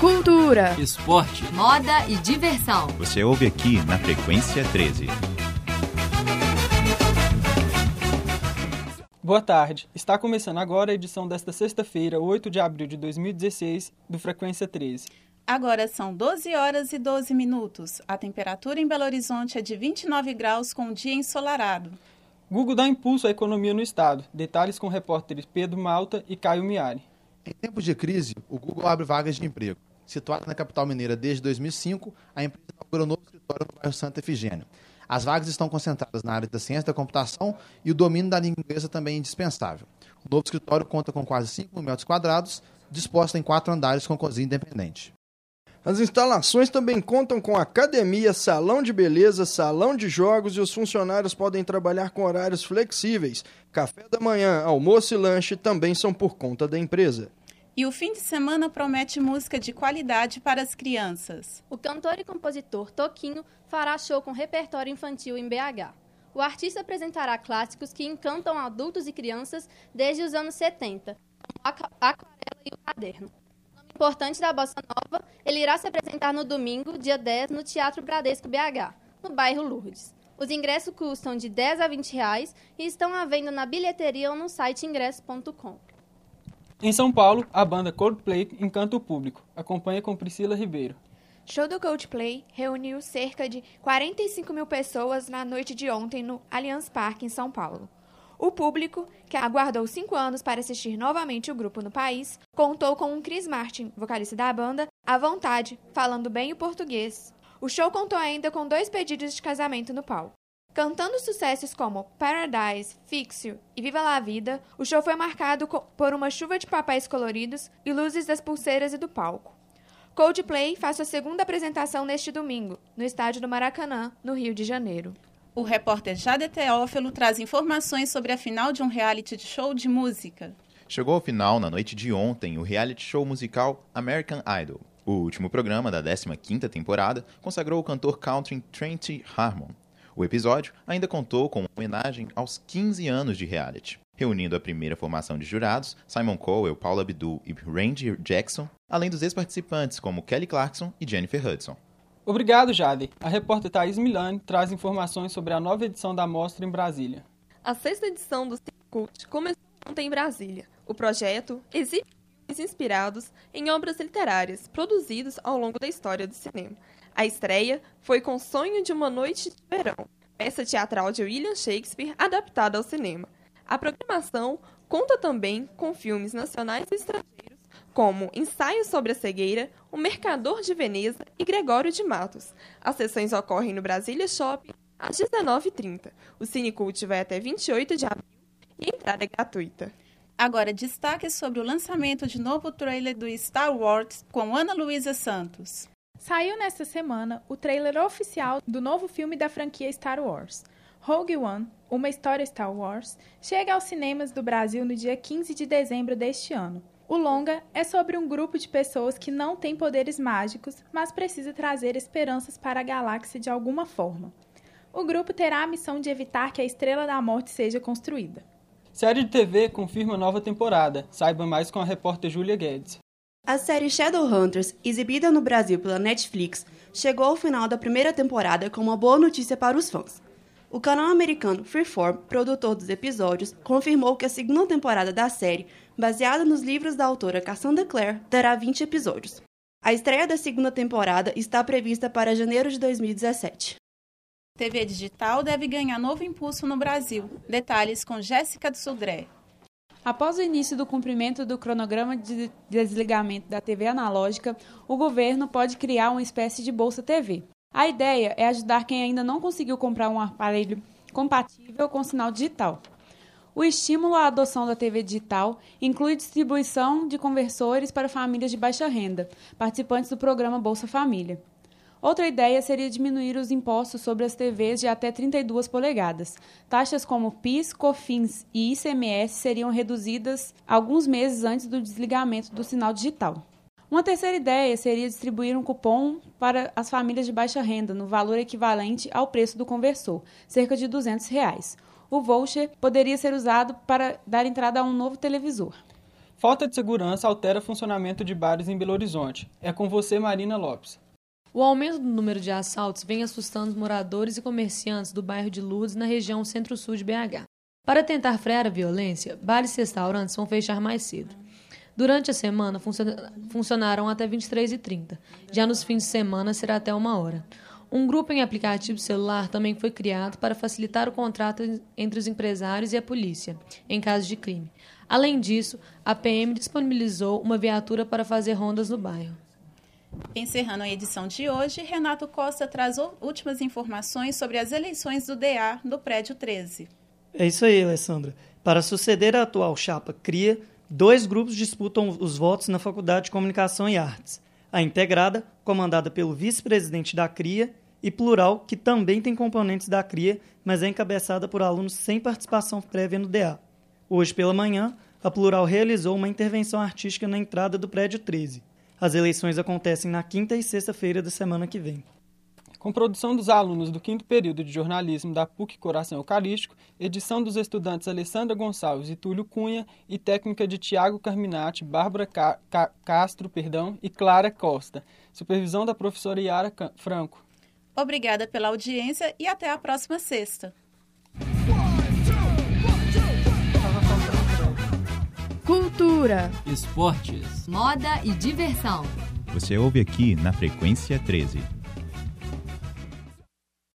Cultura, esporte, moda e diversão. Você ouve aqui na Frequência 13. Boa tarde. Está começando agora a edição desta sexta-feira, 8 de abril de 2016, do Frequência 13. Agora são 12 horas e 12 minutos. A temperatura em Belo Horizonte é de 29 graus com um dia ensolarado. Google dá impulso à economia no estado. Detalhes com repórteres Pedro Malta e Caio Miari. Em tempos de crise, o Google abre vagas de emprego. Situada na capital mineira desde 2005, a empresa inaugurou novo escritório no bairro Santa Efigênia. As vagas estão concentradas na área da ciência da computação e o domínio da língua inglesa também é indispensável. O novo escritório conta com quase 5 mil metros quadrados, disposto em quatro andares com cozinha independente. As instalações também contam com academia, salão de beleza, salão de jogos e os funcionários podem trabalhar com horários flexíveis. Café da manhã, almoço e lanche também são por conta da empresa. E o fim de semana promete música de qualidade para as crianças. O cantor e compositor Toquinho fará show com repertório infantil em BH. O artista apresentará clássicos que encantam adultos e crianças desde os anos 70, como a Aquarela e o Caderno. Nome importante da bossa nova, ele irá se apresentar no domingo, dia 10, no Teatro Bradesco BH, no bairro Lourdes. Os ingressos custam de 10 a 20 reais e estão à venda na bilheteria ou no site ingresso.com. Em São Paulo, a banda Coldplay encanta o público. Acompanha com Priscila Ribeiro. Show do Coldplay reuniu cerca de 45 mil pessoas na noite de ontem no Allianz Parque, em São Paulo. O público, que aguardou cinco anos para assistir novamente o grupo no país, contou com um Chris Martin, vocalista da banda, à vontade, falando bem o português. O show contou ainda com dois pedidos de casamento no palco. Cantando sucessos como Paradise, Fixio e Viva la Vida, o show foi marcado por uma chuva de papéis coloridos e luzes das pulseiras e do palco. Coldplay faz sua segunda apresentação neste domingo, no estádio do Maracanã, no Rio de Janeiro. O repórter Jade Teófilo traz informações sobre a final de um reality show de música. Chegou ao final, na noite de ontem, o reality show musical American Idol. O último programa da 15ª temporada consagrou o cantor country Trent Harmon o episódio ainda contou com uma homenagem aos 15 anos de reality, reunindo a primeira formação de jurados, Simon Cowell, Paula Abdul e Randy Jackson, além dos ex-participantes como Kelly Clarkson e Jennifer Hudson. Obrigado, Jade. A repórter Thaís Milani traz informações sobre a nova edição da mostra em Brasília. A sexta edição do Cult começou ontem em Brasília. O projeto exibe filmes inspirados em obras literárias produzidos ao longo da história do cinema. A estreia foi com Sonho de uma Noite de Verão, peça teatral de William Shakespeare adaptada ao cinema. A programação conta também com filmes nacionais e estrangeiros, como Ensaio sobre a Cegueira, O Mercador de Veneza e Gregório de Matos. As sessões ocorrem no Brasília Shopping às 19h30. O Cinecult vai até 28 de abril e a entrada é gratuita. Agora, destaque sobre o lançamento de novo trailer do Star Wars com Ana Luísa Santos. Saiu nesta semana o trailer oficial do novo filme da franquia Star Wars. Rogue One, uma história Star Wars, chega aos cinemas do Brasil no dia 15 de dezembro deste ano. O longa é sobre um grupo de pessoas que não tem poderes mágicos, mas precisa trazer esperanças para a galáxia de alguma forma. O grupo terá a missão de evitar que a Estrela da Morte seja construída. Série de TV confirma nova temporada. Saiba mais com a repórter Julia Guedes. A série Shadowhunters, exibida no Brasil pela Netflix, chegou ao final da primeira temporada com uma boa notícia para os fãs. O canal americano Freeform, produtor dos episódios, confirmou que a segunda temporada da série, baseada nos livros da autora Cassandra Clare, terá 20 episódios. A estreia da segunda temporada está prevista para janeiro de 2017. TV digital deve ganhar novo impulso no Brasil. Detalhes com Jéssica Sudré. Após o início do cumprimento do cronograma de desligamento da TV analógica, o governo pode criar uma espécie de Bolsa TV. A ideia é ajudar quem ainda não conseguiu comprar um aparelho compatível com sinal digital. O estímulo à adoção da TV digital inclui distribuição de conversores para famílias de baixa renda, participantes do programa Bolsa Família. Outra ideia seria diminuir os impostos sobre as TVs de até 32 polegadas. Taxas como PIS, COFINS e ICMS seriam reduzidas alguns meses antes do desligamento do sinal digital. Uma terceira ideia seria distribuir um cupom para as famílias de baixa renda no valor equivalente ao preço do conversor, cerca de 200 reais. O voucher poderia ser usado para dar entrada a um novo televisor. Falta de segurança altera o funcionamento de bares em Belo Horizonte. É com você, Marina Lopes. O aumento do número de assaltos vem assustando os moradores e comerciantes do bairro de Lourdes, na região centro-sul de BH. Para tentar frear a violência, bares e restaurantes vão fechar mais cedo. Durante a semana, funcionaram até 23h30. Já nos fins de semana, será até uma hora. Um grupo em aplicativo celular também foi criado para facilitar o contrato entre os empresários e a polícia, em caso de crime. Além disso, a PM disponibilizou uma viatura para fazer rondas no bairro. Encerrando a edição de hoje, Renato Costa traz últimas informações sobre as eleições do DA do Prédio 13. É isso aí, Alessandra. Para suceder a atual chapa CRIA, dois grupos disputam os votos na Faculdade de Comunicação e Artes a integrada, comandada pelo vice-presidente da CRIA, e plural, que também tem componentes da CRIA, mas é encabeçada por alunos sem participação prévia no DA. Hoje pela manhã, a plural realizou uma intervenção artística na entrada do prédio 13. As eleições acontecem na quinta e sexta-feira da semana que vem com produção dos alunos do quinto período de jornalismo da PUC Coração Eucarístico, edição dos estudantes Alessandra Gonçalves e Túlio Cunha e técnica de Tiago Carminati, Bárbara Ca Ca Castro perdão, e Clara Costa. Supervisão da professora Yara Franco. Obrigada pela audiência e até a próxima sexta. Cultura, esportes, moda e diversão. Você ouve aqui na Frequência 13.